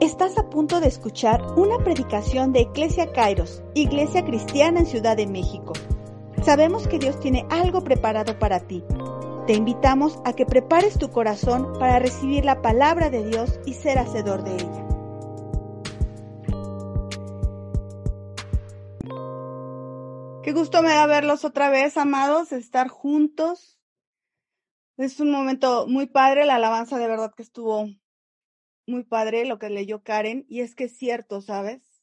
Estás a punto de escuchar una predicación de Iglesia Kairos, Iglesia Cristiana en Ciudad de México. Sabemos que Dios tiene algo preparado para ti. Te invitamos a que prepares tu corazón para recibir la palabra de Dios y ser hacedor de ella. Qué gusto me da verlos otra vez, amados, estar juntos. Es un momento muy padre, la alabanza de verdad que estuvo muy padre lo que leyó Karen, y es que es cierto, ¿sabes?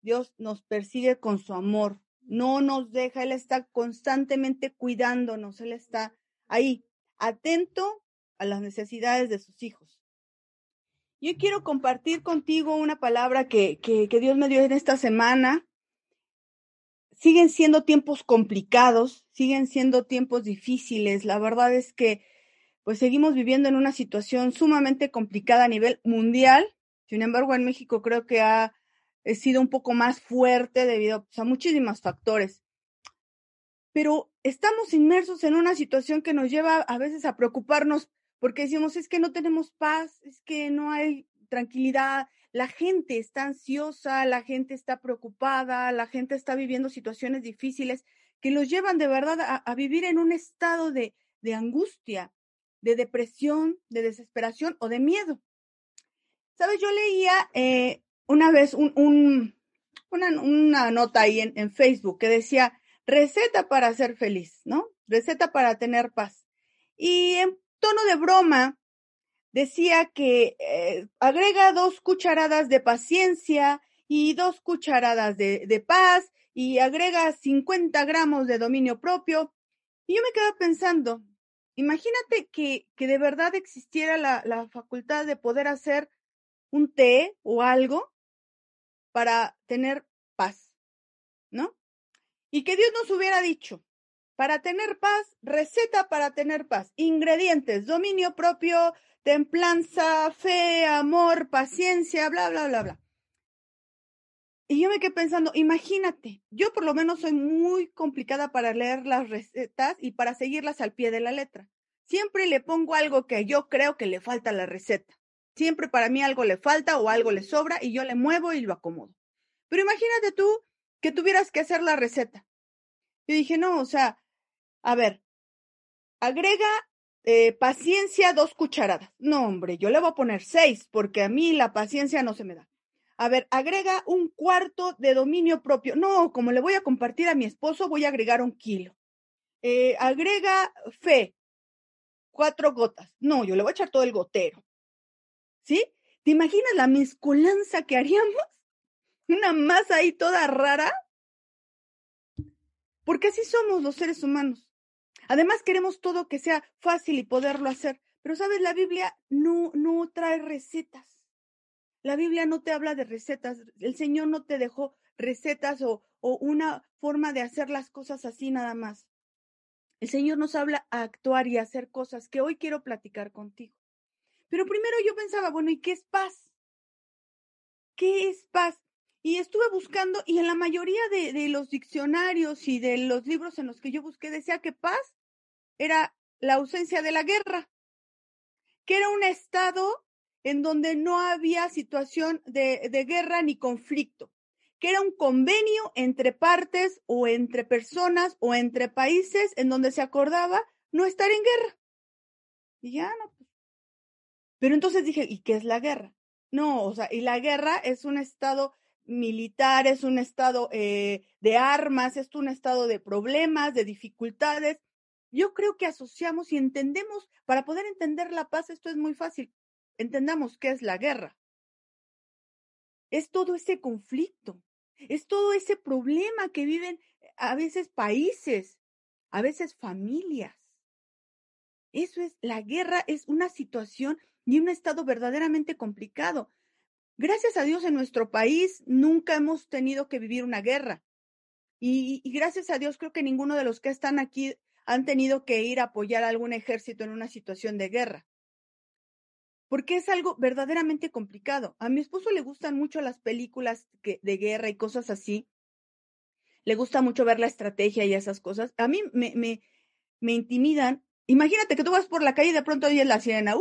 Dios nos persigue con su amor, no nos deja, Él está constantemente cuidándonos, Él está ahí, atento a las necesidades de sus hijos. Yo quiero compartir contigo una palabra que, que, Dios me dio en esta semana. Siguen siendo tiempos complicados, siguen siendo tiempos difíciles. La verdad es que pues seguimos viviendo en una situación sumamente complicada a nivel mundial. Sin embargo, en México creo que ha sido un poco más fuerte debido pues, a muchísimos factores. Pero estamos inmersos en una situación que nos lleva a veces a preocuparnos porque decimos, es que no tenemos paz, es que no hay tranquilidad, la gente está ansiosa, la gente está preocupada, la gente está viviendo situaciones difíciles que los llevan de verdad a, vivir en un estado de, de angustia de depresión, de desesperación o de miedo. Sabes, yo leía eh, una vez un, una, nota ahí en, en, Facebook que decía, receta para ser feliz, ¿no? Receta para tener paz. Y en tono de broma decía que eh, agrega dos cucharadas de paciencia y dos cucharadas de, de paz y agrega 50 gramos de dominio propio. Y yo me quedaba pensando, Imagínate que, que de verdad existiera la, la facultad de poder hacer un té o algo para tener paz, ¿no? Y que Dios nos hubiera dicho, para tener paz, receta para tener paz, ingredientes, dominio propio, templanza, fe, amor, paciencia, bla, bla, bla, bla. Y yo me quedé pensando, imagínate, yo por lo menos soy muy complicada para leer las recetas y para seguirlas al pie de la letra. Siempre le pongo algo que yo creo que le falta la receta. Siempre para mí algo le falta o algo le sobra y yo le muevo y lo acomodo. Pero imagínate tú que tuvieras que hacer la receta. Yo dije, no, o sea, a ver, agrega eh, paciencia dos cucharadas. No, hombre, yo le voy a poner seis porque a mí la paciencia no se me da. A ver, agrega un cuarto de dominio propio. No, como le voy a compartir a mi esposo, voy a agregar un kilo. Eh, agrega fe, cuatro gotas. No, yo le voy a echar todo el gotero. ¿Sí? ¿Te imaginas la mezcolanza que haríamos? Una masa ahí toda rara. Porque así somos los seres humanos. Además queremos todo que sea fácil y poderlo hacer. Pero sabes, la Biblia no, no trae recetas. La Biblia no te habla de recetas. El Señor no te dejó recetas o, o una forma de hacer las cosas así nada más. El Señor nos habla a actuar y hacer cosas que hoy quiero platicar contigo. Pero primero yo pensaba, bueno, ¿y qué es paz? ¿Qué es paz? Y estuve buscando y en la mayoría de, de los diccionarios y de los libros en los que yo busqué decía que paz era la ausencia de la guerra, que era un estado en donde no había situación de, de guerra ni conflicto, que era un convenio entre partes o entre personas o entre países en donde se acordaba no estar en guerra. Y ya no. Pues. Pero entonces dije, ¿y qué es la guerra? No, o sea, y la guerra es un estado militar, es un estado eh, de armas, es un estado de problemas, de dificultades. Yo creo que asociamos y entendemos, para poder entender la paz, esto es muy fácil entendamos qué es la guerra. Es todo ese conflicto, es todo ese problema que viven a veces países, a veces familias. Eso es, la guerra es una situación y un estado verdaderamente complicado. Gracias a Dios en nuestro país nunca hemos tenido que vivir una guerra. Y, y, gracias a Dios creo que ninguno de los que están aquí han tenido que ir a apoyar a algún ejército en una situación de guerra porque es algo verdaderamente complicado. A mi esposo le gustan mucho las películas de guerra y cosas así, le gusta mucho ver la estrategia y esas cosas, a mí me, me, me intimidan. Imagínate que tú vas por la calle y de pronto oyes la sirena, ¡uh!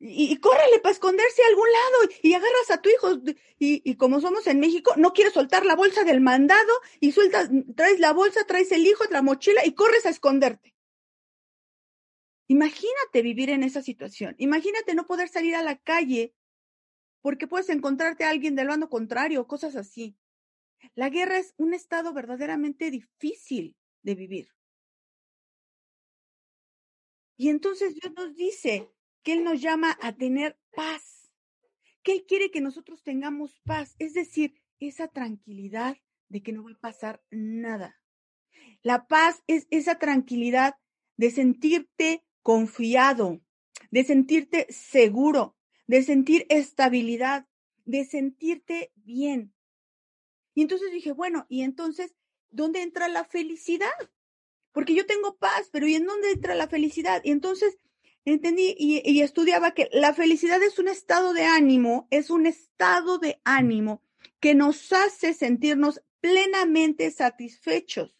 Y, córrele para esconderse a algún lado y, agarras a tu hijo y, y, como somos en México, no quieres soltar la bolsa del mandado y sueltas, traes la bolsa, traes el hijo, la mochila y corres a esconderte. Imagínate vivir en esa situación. Imagínate no poder salir a la calle porque puedes encontrarte a alguien del bando contrario, cosas así. La guerra es un estado verdaderamente difícil de vivir. Y entonces Dios nos dice que Él nos llama a tener paz, que Él quiere que nosotros tengamos paz, es decir, esa tranquilidad de que no va a pasar nada. La paz es esa tranquilidad de sentirte confiado, de sentirte seguro, de sentir estabilidad, de sentirte bien. Y entonces dije, bueno, y entonces, ¿dónde entra la felicidad? Porque yo tengo paz, pero ¿y en dónde entra la felicidad? Y entonces entendí y, y, estudiaba que la felicidad es un estado de ánimo, es un estado de ánimo que nos hace sentirnos plenamente satisfechos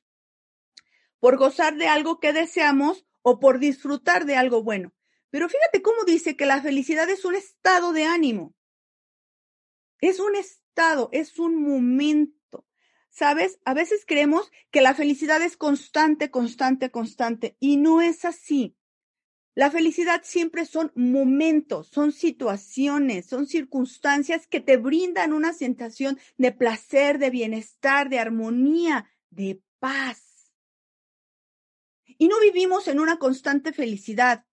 por gozar de algo que deseamos o por disfrutar de algo bueno. Pero fíjate cómo dice que la felicidad es un estado de ánimo. Es un estado, es un momento. ¿Sabes? A veces creemos que la felicidad es constante, constante, constante. Y no es así. La felicidad siempre son momentos, son situaciones, son circunstancias que te brindan una sensación de placer, de bienestar, de armonía, de paz. Y no vivimos en una constante felicidad.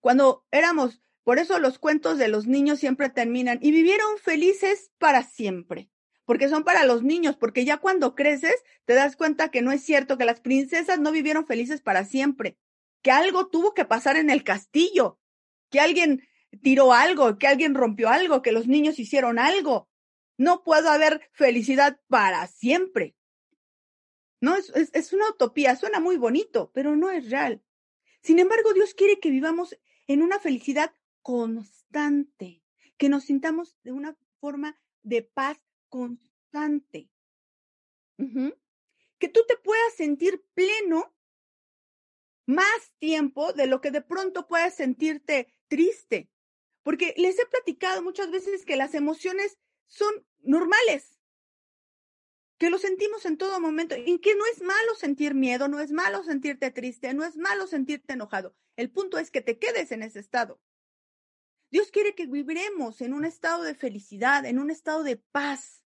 Cuando éramos, por eso los cuentos de los niños siempre terminan y vivieron felices para siempre, porque son para los niños, porque ya cuando creces te das cuenta que no es cierto, que las princesas no vivieron felices para siempre, que algo tuvo que pasar en el castillo, que alguien tiró algo, que alguien rompió algo, que los niños hicieron algo. No puedo haber felicidad para siempre. No, es, es, una utopía, suena muy bonito, pero no es real. Sin embargo, Dios quiere que vivamos en una felicidad constante, que nos sintamos de una forma de paz constante. Que tú te puedas sentir pleno más tiempo de lo que de pronto puedas sentirte triste. Porque les he platicado muchas veces que las emociones son normales, que lo sentimos en todo momento y que no es malo sentir miedo, no es malo sentirte triste, no es malo sentirte enojado. El punto es que te quedes en ese estado. Dios quiere que viviremos en un estado de felicidad, en un estado de paz.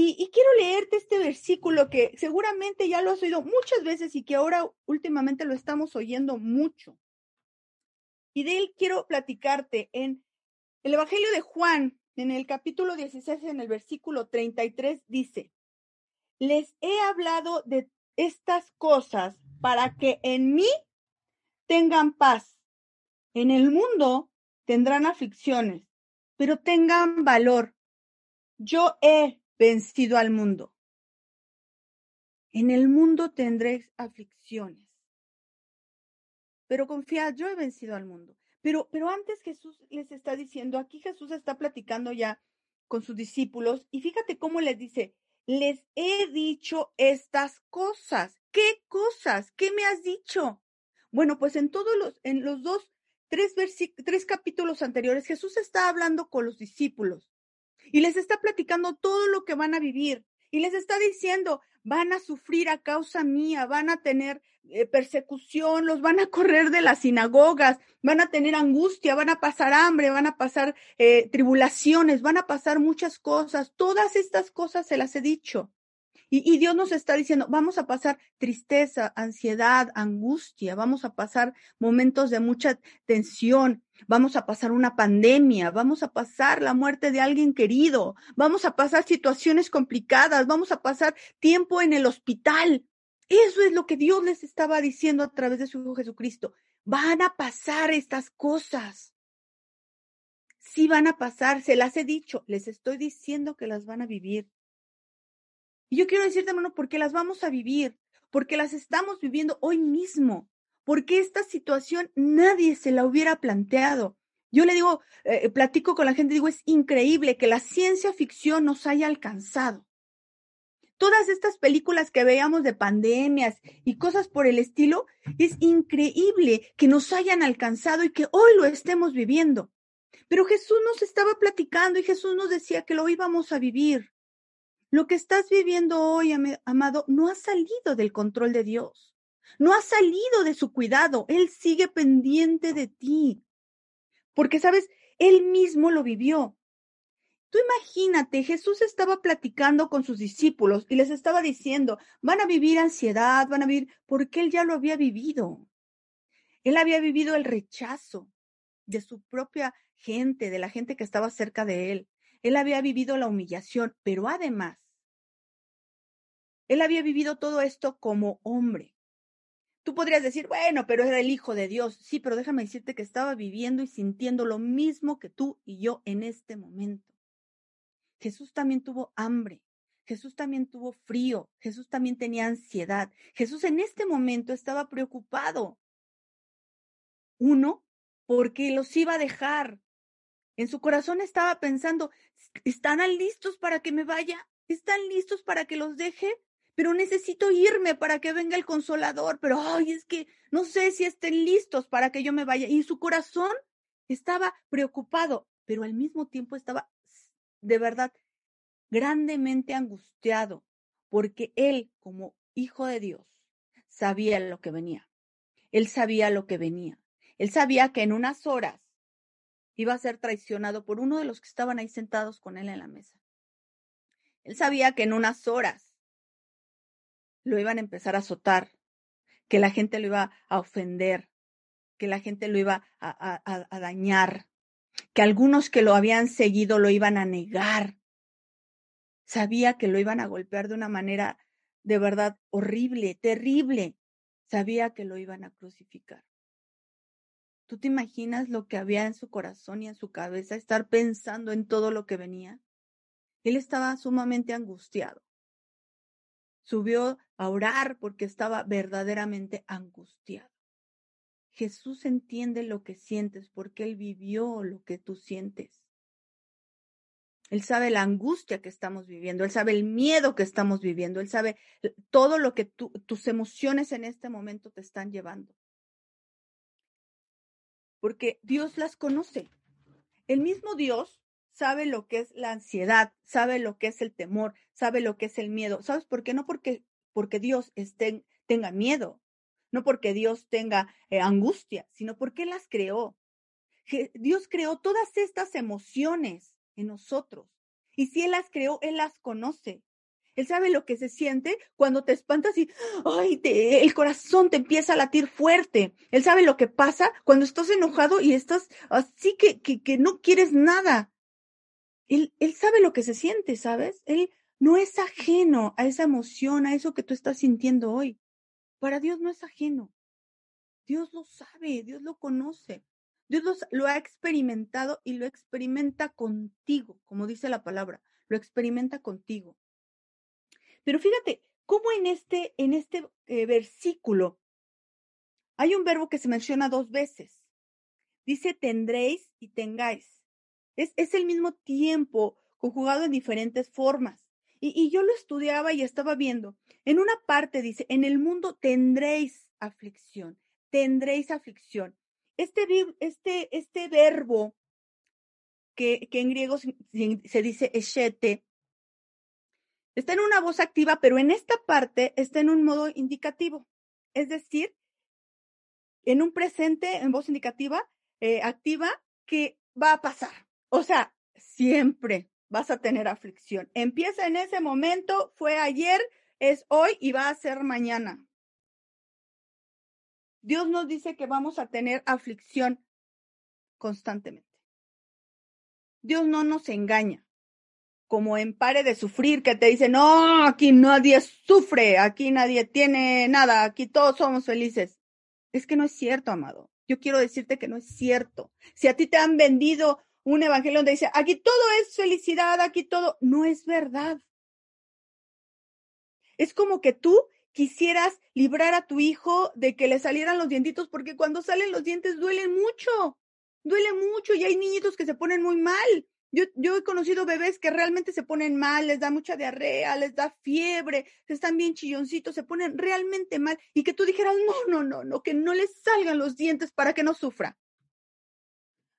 Y, quiero leerte este versículo que seguramente ya lo has oído muchas veces y que ahora últimamente lo estamos oyendo mucho. Y de él quiero platicarte en el Evangelio de Juan, en el capítulo 16, en el versículo 33, dice, les he hablado de estas cosas para que en mí tengan paz. En el mundo tendrán aflicciones, pero tengan valor. Yo he vencido al mundo. En el mundo tendréis aflicciones. Pero confiad, yo he vencido al mundo. Pero, pero antes Jesús les está diciendo, aquí Jesús está platicando ya con sus discípulos y fíjate cómo les dice, les he dicho estas cosas. ¿Qué cosas? ¿Qué me has dicho? Bueno, pues en todos los, en los dos, tres, tres capítulos anteriores, Jesús está hablando con los discípulos y les está platicando todo lo que van a vivir y les está diciendo, van a sufrir a causa mía, van a tener eh, persecución, los van a correr de las sinagogas, van a tener angustia, van a pasar hambre, van a pasar eh, tribulaciones, van a pasar muchas cosas. Todas estas cosas se las he dicho. Y, y, Dios nos está diciendo, vamos a pasar tristeza, ansiedad, angustia, vamos a pasar momentos de mucha tensión, vamos a pasar una pandemia, vamos a pasar la muerte de alguien querido, vamos a pasar situaciones complicadas, vamos a pasar tiempo en el hospital. Eso es lo que Dios les estaba diciendo a través de su Hijo Jesucristo. Van a pasar estas cosas. Sí van a pasar, se las he dicho, les estoy diciendo que las van a vivir. Y yo quiero decirte, hermano, porque las vamos a vivir, porque las estamos viviendo hoy mismo, porque esta situación nadie se la hubiera planteado. Yo le digo, eh, platico con la gente, digo, es increíble que la ciencia ficción nos haya alcanzado. todas estas películas que veíamos de pandemias y cosas por el estilo, es increíble que nos hayan alcanzado y que hoy lo estemos viviendo. Pero Jesús nos estaba platicando y Jesús nos decía que lo íbamos a vivir. Lo que estás viviendo hoy, amado, no ha salido del control de Dios. No ha salido de su cuidado. Él sigue pendiente de ti. Porque, sabes, Él mismo lo vivió. Tú imagínate, Jesús estaba platicando con sus discípulos y les estaba diciendo, van a vivir ansiedad, van a vivir, porque Él ya lo había vivido. Él había vivido el rechazo de su propia gente, de la gente que estaba cerca de Él. Él había vivido la humillación, pero además, Él había vivido todo esto como hombre. Tú podrías decir, bueno, pero era el Hijo de Dios. Sí, pero déjame decirte que estaba viviendo y sintiendo lo mismo que tú y yo en este momento. Jesús también tuvo hambre. Jesús también tuvo frío. Jesús también tenía ansiedad. Jesús en este momento estaba preocupado. Uno, porque los iba a dejar. En su corazón estaba pensando, ¿están listos para que me vaya? ¿Están listos para que los deje? pero necesito irme para que venga el consolador, pero ay, es que no sé si estén listos para que yo me vaya. Y su corazón estaba preocupado, pero al mismo tiempo estaba de verdad grandemente angustiado, porque él, como hijo de Dios, sabía lo que venía. Él sabía lo que venía. Él sabía que en unas horas iba a ser traicionado por uno de los que estaban ahí sentados con él en la mesa. Él sabía que en unas horas lo iban a empezar a azotar, que la gente lo iba a ofender, que la gente lo iba a, dañar, que algunos que lo habían seguido lo iban a negar. Sabía que lo iban a golpear de una manera de verdad horrible, terrible. Sabía que lo iban a crucificar. ¿Tú te imaginas lo que había en su corazón y en su cabeza, estar pensando en todo lo que venía? Él estaba sumamente angustiado subió a orar porque estaba verdaderamente angustiado. Jesús entiende lo que sientes porque Él vivió lo que tú sientes. Él sabe la angustia que estamos viviendo, Él sabe el miedo que estamos viviendo, Él sabe todo lo que tus emociones en este momento te están llevando. Porque Dios las conoce. El mismo Dios sabe lo que es la ansiedad, sabe lo que es el temor, sabe lo que es el miedo. ¿Sabes por qué? No porque, porque Dios esté, tenga miedo, no porque Dios tenga eh, angustia, sino porque las creó. Dios creó todas estas emociones en nosotros. Y si Él las creó, Él las conoce. Él sabe lo que se siente cuando te espantas y ay, el corazón te empieza a latir fuerte. Él sabe lo que pasa cuando estás enojado y estás así que, que, que no quieres nada. Él, él sabe lo que se siente, ¿sabes? Él no es ajeno a esa emoción, a eso que tú estás sintiendo hoy. Para Dios no es ajeno. Dios lo sabe, Dios lo conoce. Dios lo, ha experimentado y lo experimenta contigo, como dice la palabra, lo experimenta contigo. Pero fíjate, cómo en este, en este eh, versículo hay un verbo que se menciona dos veces. Dice tendréis y tengáis. Es, el mismo tiempo conjugado en diferentes formas. Y, yo lo estudiaba y estaba viendo. En una parte dice, en el mundo tendréis aflicción, tendréis aflicción. Este, este, este verbo que, que en griego se, se dice eshete, está en una voz activa, pero en esta parte está en un modo indicativo. Es decir, en un presente en voz indicativa eh, activa que va a pasar. O sea, siempre vas a tener aflicción. Empieza en ese momento, fue ayer, es hoy y va a ser mañana. Dios nos dice que vamos a tener aflicción constantemente. Dios no nos engaña, como en pare de sufrir, que te dice, no, aquí nadie sufre, aquí nadie tiene nada, aquí todos somos felices. Es que no es cierto, amado. Yo quiero decirte que no es cierto. Si a ti te han vendido un evangelio donde dice, aquí todo es felicidad, aquí todo, no es verdad. Es como que tú quisieras librar a tu hijo de que le salieran los dientitos, porque cuando salen los dientes duelen mucho, duele mucho y hay niñitos que se ponen muy mal Yo, he conocido bebés que realmente se ponen mal, les da mucha diarrea, les da fiebre, están bien chilloncitos, se ponen realmente mal y que tú dijeras, no, no, no, no, que no les salgan los dientes para que no sufra.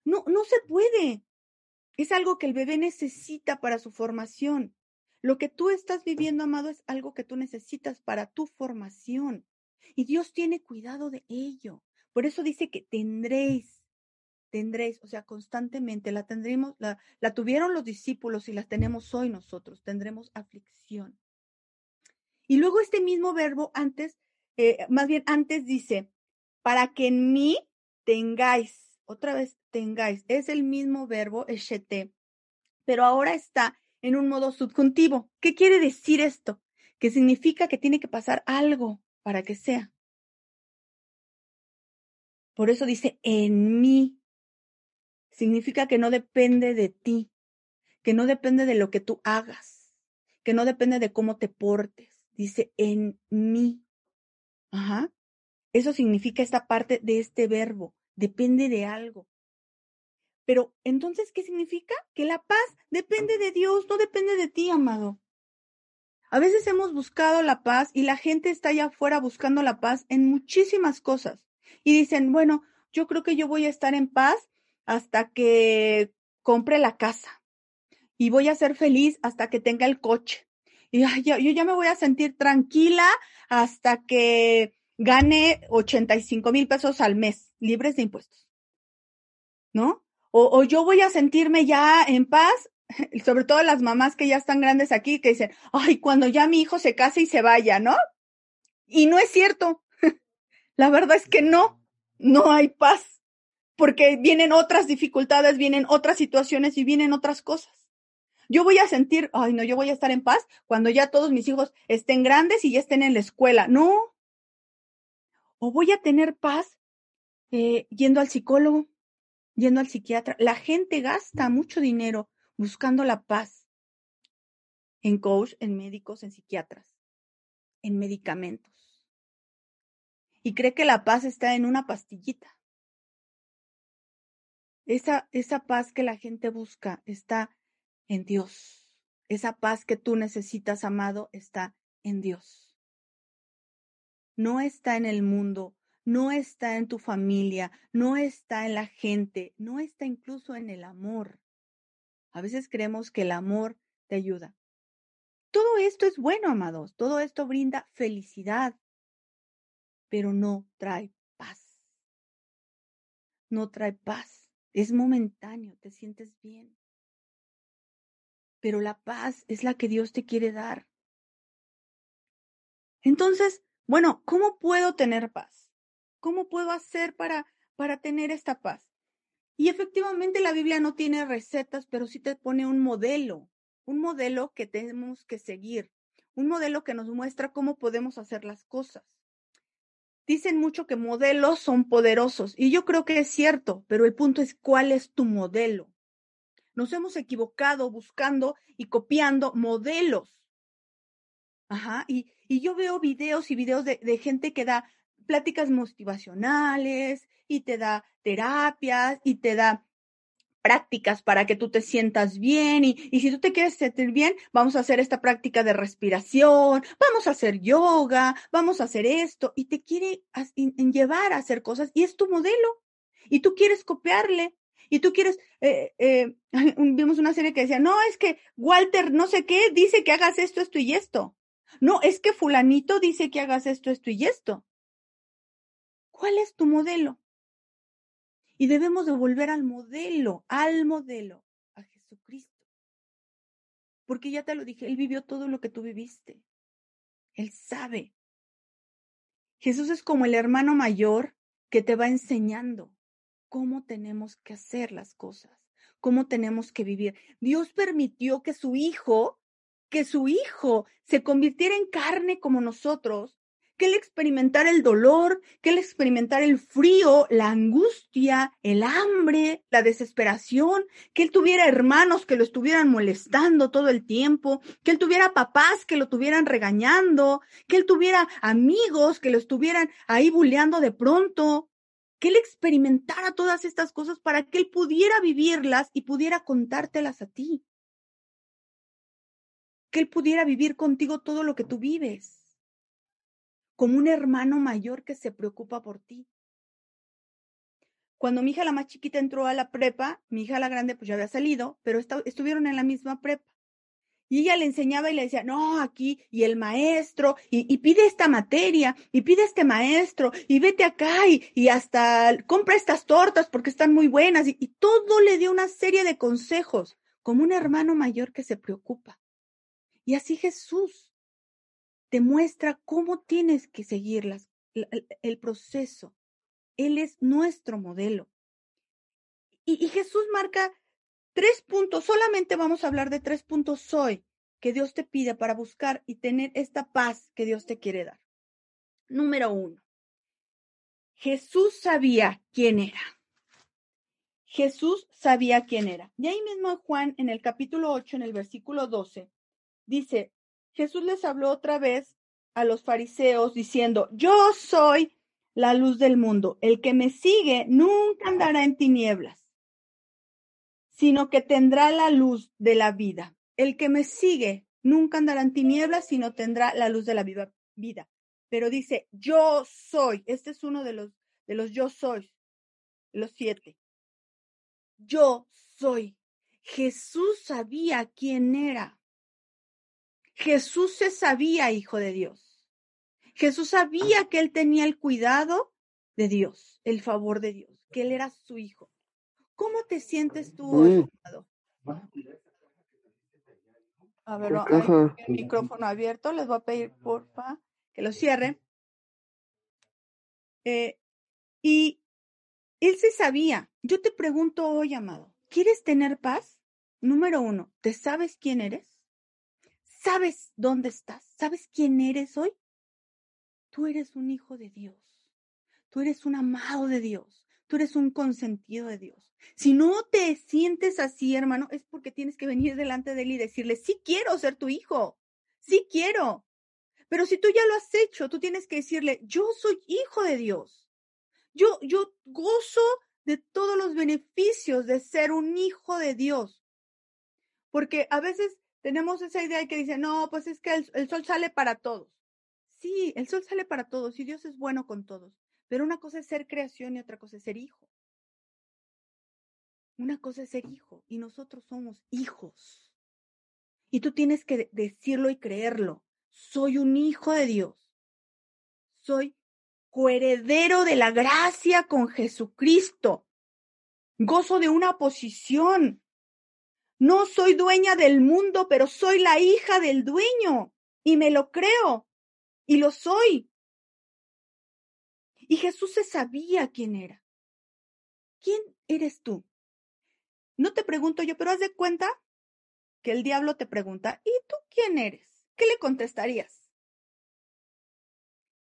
No, no se puede. Es algo que el bebé necesita para su formación. Lo que tú estás viviendo, amado, es algo que tú necesitas para tu formación. Y Dios tiene cuidado de ello. Por eso dice que tendréis, tendréis, o sea, constantemente la tendremos, la, la tuvieron los discípulos y la tenemos hoy nosotros, tendremos aflicción. Y luego este mismo verbo antes, eh, más bien antes dice, para que en mí tengáis, otra vez tengáis, es el mismo verbo, eshete, pero ahora está en un modo subjuntivo. ¿Qué quiere decir esto? Que significa que tiene que pasar algo para que sea. Por eso dice en mí. Significa que no depende de ti, que no depende de lo que tú hagas, que no depende de cómo te portes. Dice en mí. Ajá. Eso significa esta parte de este verbo. Depende de algo. Pero entonces, ¿qué significa? Que la paz depende de Dios, no depende de ti, amado. A veces hemos buscado la paz y la gente está allá afuera buscando la paz en muchísimas cosas. Y dicen, bueno, yo creo que yo voy a estar en paz hasta que compre la casa. Y voy a ser feliz hasta que tenga el coche. Y yo, ya me voy a sentir tranquila hasta que gane 85 mil pesos al mes, libres de impuestos. ¿No? O, yo voy a sentirme ya en paz, sobre todo las mamás que ya están grandes aquí, que dicen, ay, cuando ya mi hijo se case y se vaya, ¿no? Y no es cierto. La verdad es que no, no hay paz, porque vienen otras dificultades, vienen otras situaciones y vienen otras cosas. Yo voy a sentir, ay, no, yo voy a estar en paz cuando ya todos mis hijos estén grandes y ya estén en la escuela. No. O voy a tener paz eh, yendo al psicólogo, yendo al psiquiatra. La gente gasta mucho dinero buscando la paz en coach, en médicos, en psiquiatras, en medicamentos. Y cree que la paz está en una pastillita. Esa, esa paz que la gente busca está en Dios. Esa paz que tú necesitas, amado, está en Dios. No está en el mundo, no está en tu familia, no está en la gente, no está incluso en el amor. A veces creemos que el amor te ayuda. Todo esto es bueno, amados, todo esto brinda felicidad, pero no trae paz. No trae paz. Es momentáneo, te sientes bien. Pero la paz es la que Dios te quiere dar. Entonces, bueno, ¿cómo puedo tener paz? ¿Cómo puedo hacer para, para tener esta paz? Y efectivamente la Biblia no tiene recetas, pero sí te pone un modelo, un modelo que tenemos que seguir, un modelo que nos muestra cómo podemos hacer las cosas. Dicen mucho que modelos son poderosos y yo creo que es cierto, pero el punto es cuál es tu modelo. Nos hemos equivocado buscando y copiando modelos. Ajá, y, y yo veo videos y videos de, de gente que da pláticas motivacionales y te da terapias y te da prácticas para que tú te sientas bien y, y, si tú te quieres sentir bien, vamos a hacer esta práctica de respiración, vamos a hacer yoga, vamos a hacer esto y te quiere llevar a hacer cosas y es tu modelo y tú quieres copiarle y tú quieres, eh, eh, vimos una serie que decía, no, es que Walter no sé qué dice que hagas esto, esto y esto. No, es que fulanito dice que hagas esto, esto y esto. ¿Cuál es tu modelo? Y debemos de volver al modelo, al modelo, a Jesucristo. Porque ya te lo dije, Él vivió todo lo que tú viviste. Él sabe. Jesús es como el hermano mayor que te va enseñando cómo tenemos que hacer las cosas, cómo tenemos que vivir. Dios permitió que su hijo, que su hijo se convirtiera en carne como nosotros que él experimentara el dolor, que él experimentara el frío, la angustia, el hambre, la desesperación, que él tuviera hermanos que lo estuvieran molestando todo el tiempo, que él tuviera papás que lo tuvieran regañando, que él tuviera amigos que lo estuvieran ahí bulleando de pronto, que él experimentara todas estas cosas para que él pudiera vivirlas y pudiera contártelas a ti. Que él pudiera vivir contigo todo lo que tú vives, como un hermano mayor que se preocupa por ti. Cuando mi hija la más chiquita entró a la prepa, mi hija la grande pues ya había salido, pero estuvieron en la misma prepa. Y ella le enseñaba y le decía, no, aquí, y el maestro, y, pide esta materia, y pide este maestro, y vete acá, y, hasta compra estas tortas porque están muy buenas, y, y todo le dio una serie de consejos, como un hermano mayor que se preocupa. Y así Jesús te muestra cómo tienes que seguir el, proceso. Él es nuestro modelo. y Jesús marca Tres puntos, solamente vamos a hablar de tres puntos hoy que Dios te pide para buscar y tener esta paz que Dios te quiere dar. Número uno, Jesús sabía quién era. Jesús sabía quién era. Y ahí mismo Juan, en el capítulo 8, en el versículo 12, dice, Jesús les habló otra vez a los fariseos diciendo, yo soy la luz del mundo. El que me sigue nunca andará en tinieblas, sino que tendrá la luz de la vida. El que me sigue nunca andará en tinieblas, sino tendrá la luz de la vida. Pero dice, yo soy. Este es uno de los, de los yo soy, los siete. Yo soy. Jesús sabía quién era. Jesús se sabía hijo de Dios. Jesús sabía que él tenía el cuidado de Dios, el favor de Dios, que él era su hijo. ¿Cómo te sientes tú hoy, A ver, hay el micrófono abierto. Les voy a pedir, porfa, que lo cierre. Eh, y él se sabía. Yo te pregunto hoy, amado, ¿quieres tener paz? Número uno, ¿te sabes quién eres? ¿Sabes dónde estás? ¿Sabes quién eres hoy? Tú eres un hijo de Dios. Tú eres un amado de Dios. Tú eres un consentido de Dios. Si no te sientes así, hermano, es porque tienes que venir delante de él y decirle, sí quiero ser tu hijo, sí quiero. Pero si tú ya lo has hecho, tú tienes que decirle, yo soy hijo de Dios. Yo, yo gozo de todos los beneficios de ser un hijo de Dios. Porque a veces tenemos esa idea que dice, no, pues es que el, el sol sale para todos. Sí, el sol sale para todos y Dios es bueno con todos. Pero una cosa es ser creación y otra cosa es ser hijo. Una cosa es ser hijo y nosotros somos hijos. Y tú tienes que decirlo y creerlo. Soy un hijo de Dios. Soy coheredero de la gracia con Jesucristo. Gozo de una posición. No soy dueña del mundo, pero soy la hija del dueño. Y me lo creo. Y lo soy. Y Jesús se sabía quién era. ¿Quién eres tú? No te pregunto yo, pero haz de cuenta que el diablo te pregunta, ¿y tú quién eres? ¿Qué le contestarías?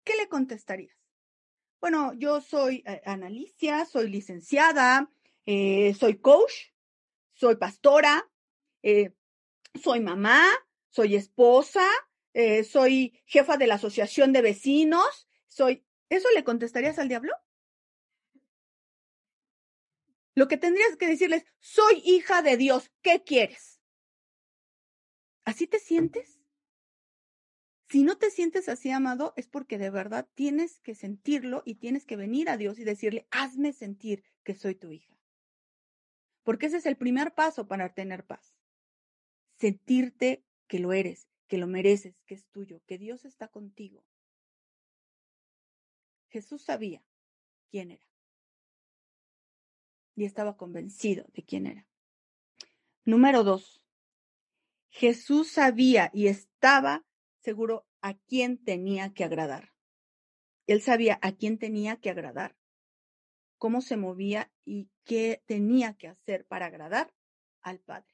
¿Qué le contestarías? Bueno, yo soy eh, Analicia, soy licenciada, eh, soy coach, soy pastora, eh, soy mamá, soy esposa, soy jefa de la asociación de vecinos, soy ¿Eso le contestarías al diablo? Lo que tendrías que decirles, soy hija de Dios, ¿qué quieres? ¿Así te sientes? Si no te sientes así, amado, es porque de verdad tienes que sentirlo y tienes que venir a Dios y decirle, hazme sentir que soy tu hija. Porque ese es el primer paso para tener paz. Sentirte que lo eres, que lo mereces, que es tuyo, que Dios está contigo. Jesús sabía quién era. Y estaba convencido de quién era. Número dos, Jesús sabía y estaba seguro a quién tenía que agradar. Él sabía a quién tenía que agradar, cómo se movía y qué tenía que hacer para agradar al Padre.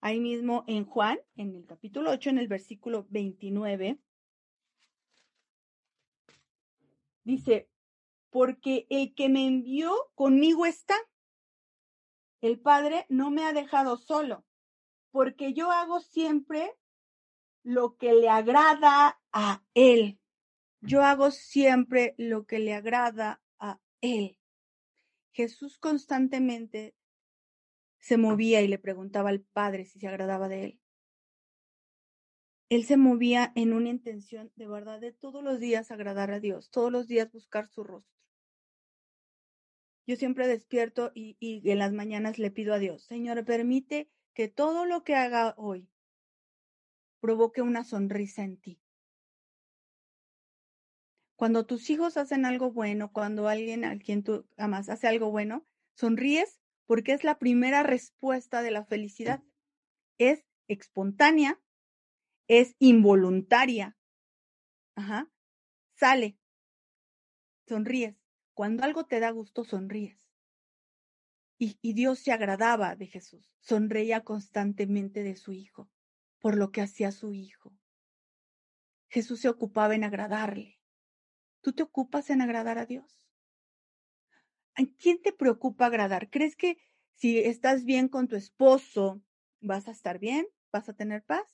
Ahí mismo en Juan, en el capítulo 8, en el versículo 29, Dice, porque el que me envió conmigo está. El Padre no me ha dejado solo, porque yo hago siempre lo que le agrada a Él. Yo hago siempre lo que le agrada a Él. Jesús constantemente se movía y le preguntaba al Padre si se agradaba de Él. Él se movía en una intención de verdad de todos los días agradar a Dios, todos los días buscar su rostro. Yo siempre despierto y, y en las mañanas le pido a Dios, Señor, permite que todo lo que haga hoy provoque una sonrisa en ti. Cuando tus hijos hacen algo bueno, cuando alguien a quien tú amas hace algo bueno, sonríes porque es la primera respuesta de la felicidad. Es espontánea, es involuntaria. Ajá. Sale. Sonríes. Cuando algo te da gusto, sonríes. Y, y, Dios se agradaba de Jesús. Sonreía constantemente de su Hijo, por lo que hacía su Hijo. Jesús se ocupaba en agradarle. ¿Tú te ocupas en agradar a Dios? ¿A quién te preocupa agradar? ¿Crees que si estás bien con tu esposo, vas a estar bien? ¿Vas a tener paz?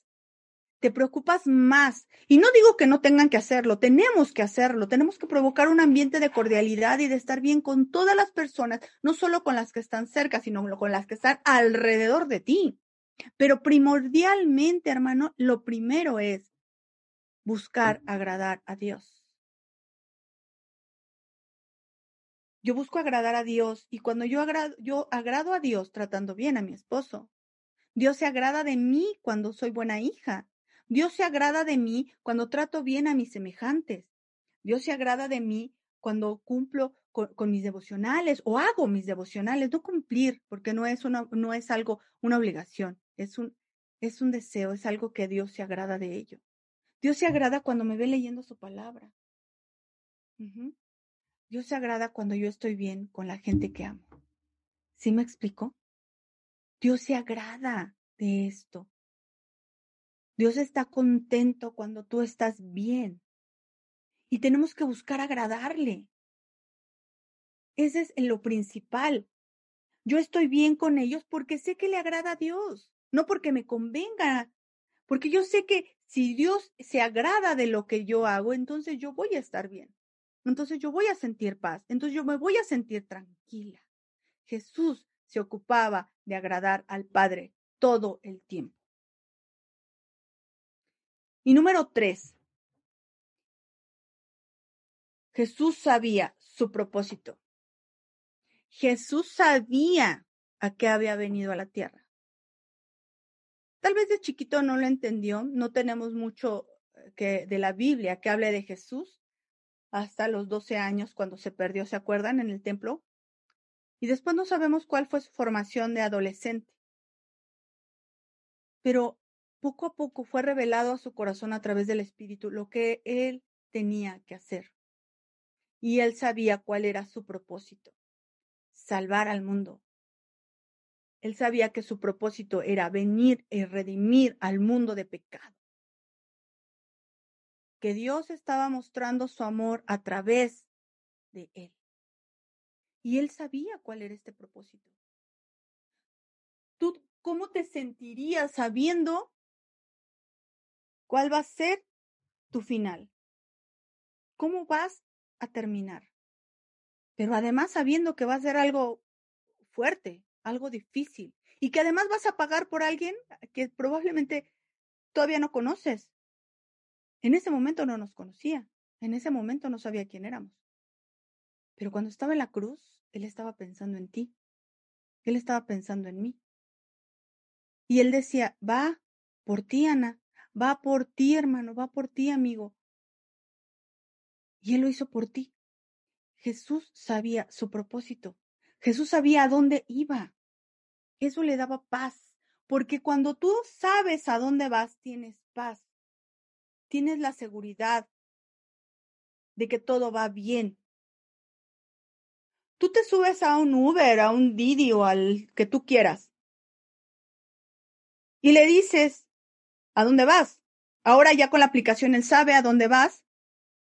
te preocupas más. Y no digo que no tengan que hacerlo, tenemos que hacerlo, tenemos que provocar un ambiente de cordialidad y de estar bien con todas las personas, no solo con las que están cerca, sino con las que están alrededor de ti. Pero primordialmente, hermano, lo primero es buscar agradar a Dios. Yo busco agradar a Dios y cuando yo agrado, yo agrado a Dios tratando bien a mi esposo, Dios se agrada de mí cuando soy buena hija. Dios se agrada de mí cuando trato bien a mis semejantes. Dios se agrada de mí cuando cumplo con, mis devocionales o hago mis devocionales, no cumplir, porque no es, una, no es algo, una obligación, es un, es un deseo, es algo que Dios se agrada de ello. Dios se agrada cuando me ve leyendo su palabra. Dios se agrada cuando yo estoy bien con la gente que amo. ¿Sí me explico? Dios se agrada de esto. Dios está contento cuando tú estás bien. Y tenemos que buscar agradarle. Ese es lo principal. Yo estoy bien con ellos porque sé que le agrada a Dios, no porque me convenga. Porque yo sé que si Dios se agrada de lo que yo hago, entonces yo voy a estar bien. Entonces yo voy a sentir paz. Entonces yo me voy a sentir tranquila. Jesús se ocupaba de agradar al Padre todo el tiempo. Y número tres, Jesús sabía su propósito. Jesús sabía a qué había venido a la tierra. Tal vez de chiquito no lo entendió, no tenemos mucho eh, que, de la Biblia que hable de Jesús hasta los 12 años cuando se perdió, ¿se acuerdan? En el templo. Y después no sabemos cuál fue su formación de adolescente. Pero poco a poco fue revelado a su corazón a través del Espíritu lo que él tenía que hacer. Y él sabía cuál era su propósito, salvar al mundo. Él sabía que su propósito era venir y redimir al mundo de pecado. Que Dios estaba mostrando su amor a través de él. Y él sabía cuál era este propósito. ¿Tú cómo te sentirías sabiendo ¿Cuál va a ser tu final? ¿Cómo vas a terminar? Pero además sabiendo que va a ser algo fuerte, algo difícil, y que además vas a pagar por alguien que probablemente todavía no conoces. En ese momento no nos conocía, en ese momento no sabía quién éramos. Pero cuando estaba en la cruz, Él estaba pensando en ti, Él estaba pensando en mí. Y Él decía, va por ti, Ana, Va por ti, hermano, va por ti, amigo. Y Él lo hizo por ti. Jesús sabía su propósito. Jesús sabía a dónde iba. Eso le daba paz, porque cuando tú sabes a dónde vas, tienes paz. Tienes la seguridad de que todo va bien. Tú te subes a un Uber, a un Didi o al que tú quieras. Y le dices, ¿A dónde vas? Ahora ya con la aplicación él sabe a dónde vas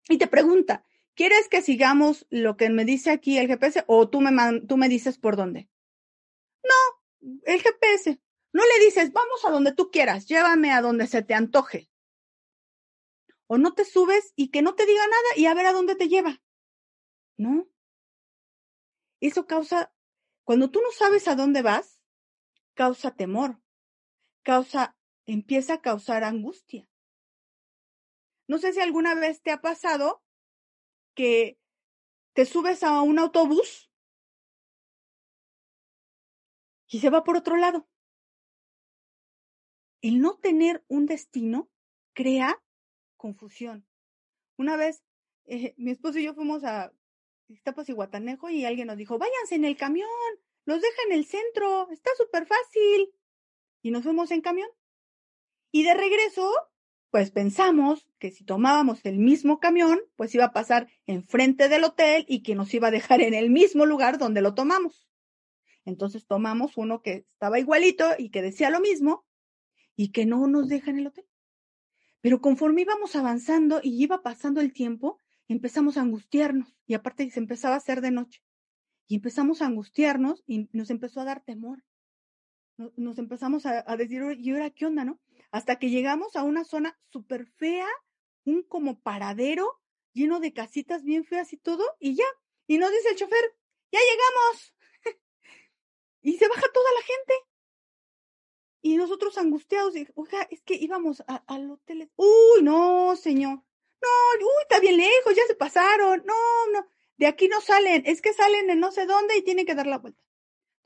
y te pregunta, ¿quieres que sigamos lo que me dice aquí el GPS o tú me, tú me dices por dónde? No, el GPS. No le dices, vamos a donde tú quieras, llévame a donde se te antoje. O no te subes y que no te diga nada y a ver a dónde te lleva. No. eso causa, cuando tú no sabes a dónde vas, causa temor, causa, empieza a causar angustia. No sé si alguna vez te ha pasado que te subes a un autobús y se va por otro lado. El no tener un destino crea confusión. Una vez, eh, mi esposo y yo fuimos a Iztapas y Guatanejo y alguien nos dijo, váyanse en el camión, los deja en el centro, está súper fácil. Y nos fuimos en camión. Y de regreso, pues pensamos que si tomábamos el mismo camión, pues iba a pasar enfrente del hotel y que nos iba a dejar en el mismo lugar donde lo tomamos. Entonces tomamos uno que estaba igualito y que decía lo mismo y que no nos deja en el hotel. Pero conforme íbamos avanzando y iba pasando el tiempo, empezamos a angustiarnos y aparte se empezaba a hacer de noche. Y empezamos a angustiarnos y nos empezó a dar temor. Nos, empezamos a, a decir, ¿y ahora qué onda, no? hasta que llegamos a una zona súper fea, un como paradero lleno de casitas bien feas y todo, y ya. Y nos dice el chofer, ya llegamos. y se baja toda la gente. Y nosotros angustiados, y, oiga, es que íbamos al hotel. Uy, no, señor. No, uy, está bien lejos, ya se pasaron. No, no, de aquí no salen, es que salen en no sé dónde y tienen que dar la vuelta.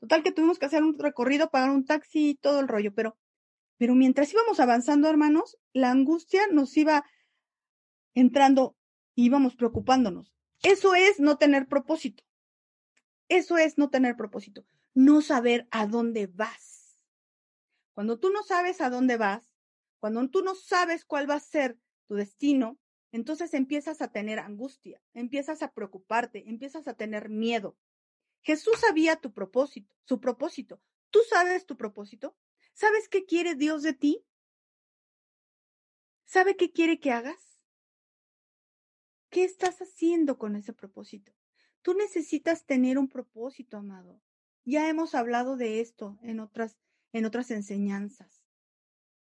Total que tuvimos que hacer un recorrido, pagar un taxi y todo el rollo, pero pero mientras íbamos avanzando, hermanos, la angustia nos iba entrando y íbamos preocupándonos. Eso es no tener propósito. Eso es no tener propósito. No saber a dónde vas. Cuando tú no sabes a dónde vas, cuando tú no sabes cuál va a ser tu destino, entonces empiezas a tener angustia, empiezas a preocuparte, empiezas a tener miedo. Jesús sabía tu propósito, su propósito. ¿Tú sabes tu propósito? ¿Sabes qué quiere Dios de ti? ¿Sabe qué quiere que hagas? ¿Qué estás haciendo con ese propósito? Tú necesitas tener un propósito, amado. Ya hemos hablado de esto en otras, en otras enseñanzas.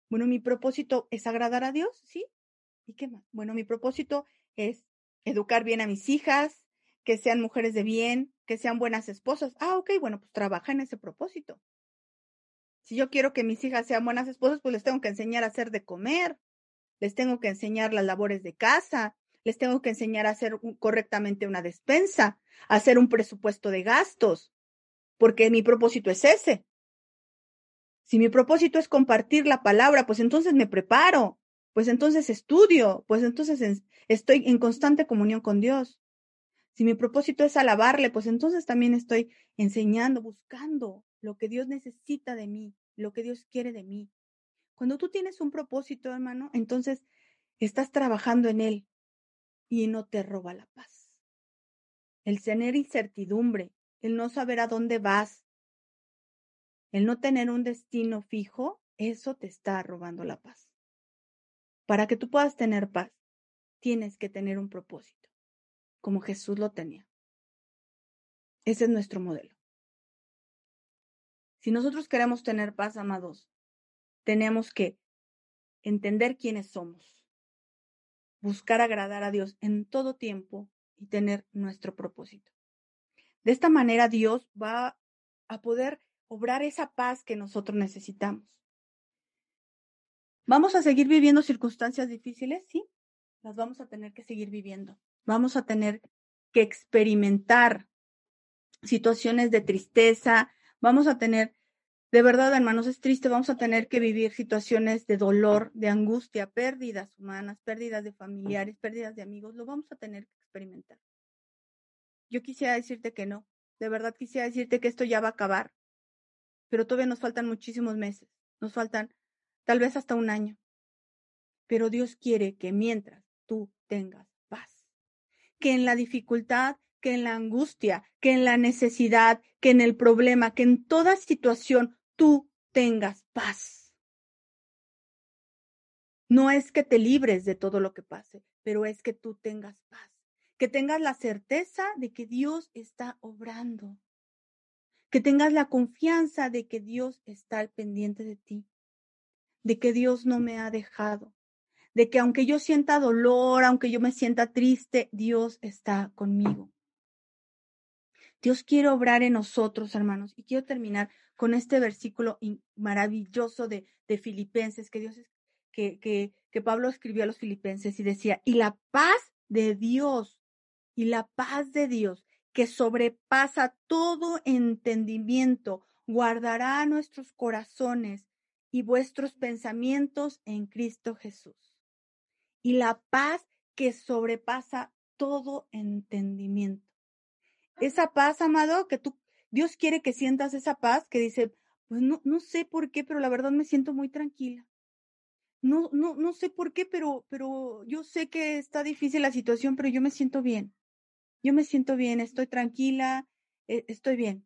Bueno, mi propósito es agradar a Dios, ¿sí? ¿Y qué más? Bueno, mi propósito es educar bien a mis hijas, que sean mujeres de bien, que sean buenas esposas. Ah, ok, bueno, pues trabaja en ese propósito. Si yo quiero que mis hijas sean buenas esposas, pues les tengo que enseñar a hacer de comer, les tengo que enseñar las labores de casa, les tengo que enseñar a hacer correctamente una despensa, a hacer un presupuesto de gastos, porque mi propósito es ese. Si mi propósito es compartir la palabra, pues entonces me preparo, pues entonces estudio, pues entonces estoy en constante comunión con Dios. Si mi propósito es alabarle, pues entonces también estoy enseñando, buscando lo que Dios necesita de mí, lo que Dios quiere de mí. Cuando tú tienes un propósito, hermano, entonces estás trabajando en él y no te roba la paz. El tener incertidumbre, el no saber a dónde vas, el no tener un destino fijo, eso te está robando la paz. Para que tú puedas tener paz, tienes que tener un propósito, como Jesús lo tenía. Ese es nuestro modelo. Si nosotros queremos tener paz, amados, tenemos que entender quiénes somos, buscar agradar a Dios en todo tiempo y tener nuestro propósito. De esta manera Dios va a poder obrar esa paz que nosotros necesitamos. ¿Vamos a seguir viviendo circunstancias difíciles? Sí, las vamos a tener que seguir viviendo. Vamos a tener que experimentar situaciones de tristeza, vamos a tener, de verdad, hermanos, es triste, vamos a tener que vivir situaciones de dolor, de angustia, pérdidas humanas, pérdidas de familiares, pérdidas de amigos, lo vamos a tener que experimentar. Yo quisiera decirte que no, de verdad quisiera decirte que esto ya va a acabar, pero todavía nos faltan muchísimos meses, nos faltan tal vez hasta un año. Pero Dios quiere que mientras tú tengas paz, que en la dificultad que en la angustia, que en la necesidad, que en el problema, que en toda situación tú tengas paz. No es que te libres de todo lo que pase, pero es que tú tengas paz, que tengas la certeza de que Dios está obrando, que tengas la confianza de que Dios está al pendiente de ti, de que Dios no me ha dejado, de que aunque yo sienta dolor, aunque yo me sienta triste, Dios está conmigo. Dios quiere obrar en nosotros, hermanos. Y quiero terminar con este versículo maravilloso de, Filipenses, que Dios que Pablo escribió a los filipenses y decía, y la paz de Dios, y la paz de Dios, que sobrepasa todo entendimiento, guardará nuestros corazones y vuestros pensamientos en Cristo Jesús. Y la paz que sobrepasa todo entendimiento. Esa paz, amado, que tú, Dios quiere que sientas esa paz que dice, pues no, no sé por qué, pero la verdad me siento muy tranquila. No, no, no sé por qué, pero, pero yo sé que está difícil la situación, pero yo me siento bien. Yo me siento bien, estoy tranquila, e, estoy bien.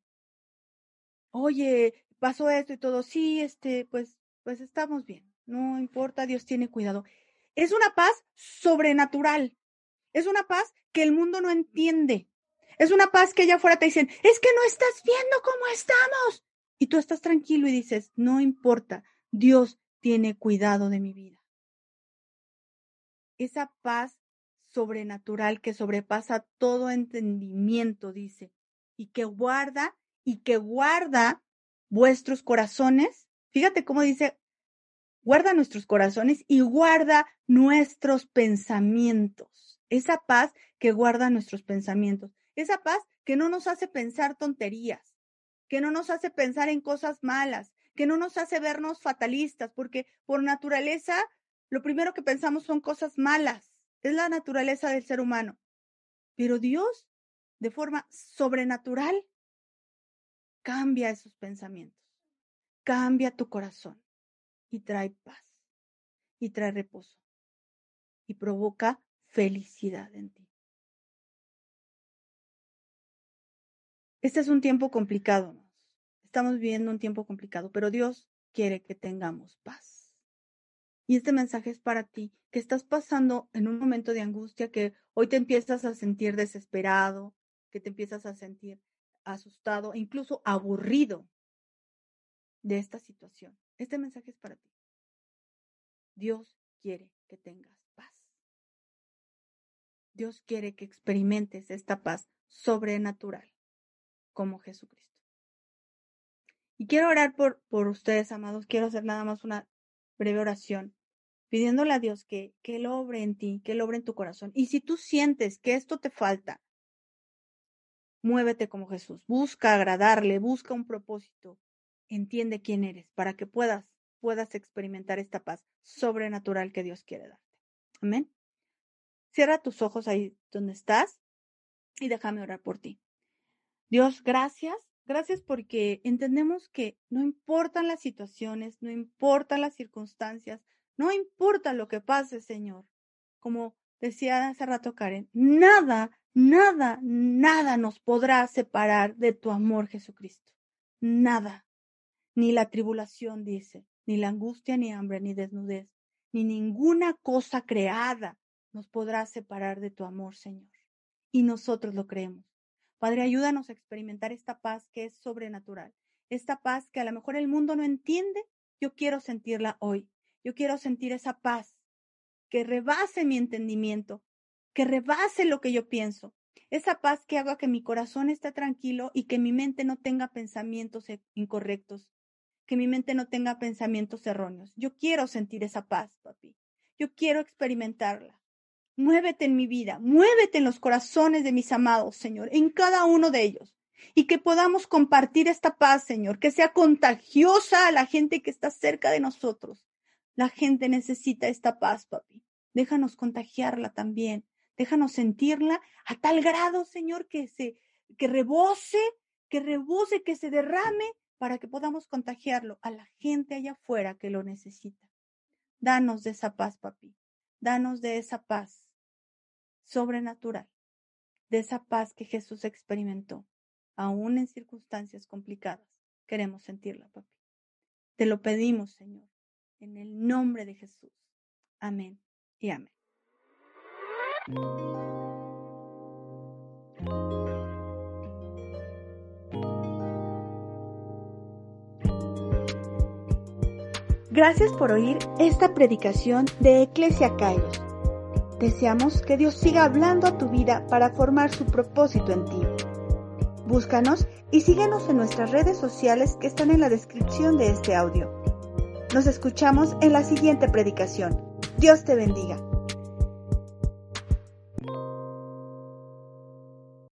Oye, pasó esto y todo, sí, este, pues, pues estamos bien. No importa, Dios tiene cuidado. Es una paz sobrenatural. Es una paz que el mundo no entiende. Es una paz que allá afuera te dicen, es que no estás viendo cómo estamos. Y tú estás tranquilo y dices, no importa, Dios tiene cuidado de mi vida. Esa paz sobrenatural que sobrepasa todo entendimiento, dice, y que guarda y que guarda vuestros corazones. Fíjate cómo dice, guarda nuestros corazones y guarda nuestros pensamientos. Esa paz que guarda nuestros pensamientos. Esa paz que no nos hace pensar tonterías, que no nos hace pensar en cosas malas, que no nos hace vernos fatalistas, porque por naturaleza lo primero que pensamos son cosas malas. Es la naturaleza del ser humano. Pero Dios, de forma sobrenatural, cambia esos pensamientos, cambia tu corazón y trae paz y trae reposo y provoca felicidad en ti. Este es un tiempo complicado, Estamos viviendo un tiempo complicado, pero Dios quiere que tengamos paz. Y este mensaje es para ti, que estás pasando en un momento de angustia, que hoy te empiezas a sentir desesperado, que te empiezas a sentir asustado e incluso aburrido de esta situación. Este mensaje es para ti. Dios quiere que tengas paz. Dios quiere que experimentes esta paz sobrenatural como Jesucristo. Y quiero orar por, por ustedes, amados. Quiero hacer nada más una breve oración, pidiéndole a Dios que, que Él obre en ti, que Él obre en tu corazón. Y si tú sientes que esto te falta, muévete como Jesús. Busca agradarle, busca un propósito. Entiende quién eres para que puedas, puedas experimentar esta paz sobrenatural que Dios quiere darte. Amén. Cierra tus ojos ahí donde estás y déjame orar por ti. Dios, gracias Gracias porque entendemos que no importan las situaciones, no importan las circunstancias, no importa lo que pase, Señor. Como decía hace rato Karen, nada, nada, nada nos podrá separar de tu amor, Jesucristo. Nada. Ni la tribulación, dice, ni la angustia, ni hambre, ni desnudez, ni ninguna cosa creada nos podrá separar de tu amor, Señor. Y nosotros lo creemos. Padre, ayúdanos a experimentar esta paz que es sobrenatural, esta paz que a lo mejor el mundo no entiende, yo quiero sentirla hoy. Yo quiero sentir esa paz que rebase mi entendimiento, que rebase lo que yo pienso. Esa paz que haga que mi corazón esté tranquilo y que mi mente no tenga pensamientos e, incorrectos, que mi mente no tenga pensamientos erróneos. Yo quiero sentir esa paz, papi. Yo quiero experimentarla. Muévete en mi vida, muévete en los corazones de mis amados, Señor, en cada uno de ellos. Y que podamos compartir esta paz, Señor, que sea contagiosa a la gente que está cerca de nosotros. La gente necesita esta paz, papi. Déjanos contagiarla también. Déjanos sentirla a tal grado, Señor, que se, que rebose, que rebose, que se derrame para que podamos contagiarlo a la gente allá afuera que lo necesita. Danos de esa paz, papi. Danos de esa paz sobrenatural, de esa paz que Jesús experimentó, aún en circunstancias complicadas. Queremos sentirla, papi. Te lo pedimos, Señor, en el nombre de Jesús. Amén y amén. Gracias por oír esta predicación de Eclesia Kairos. Deseamos que Dios siga hablando a tu vida para formar su propósito en ti. Búscanos y síguenos en nuestras redes sociales que están en la descripción de este audio. Nos escuchamos en la siguiente predicación. Dios te bendiga.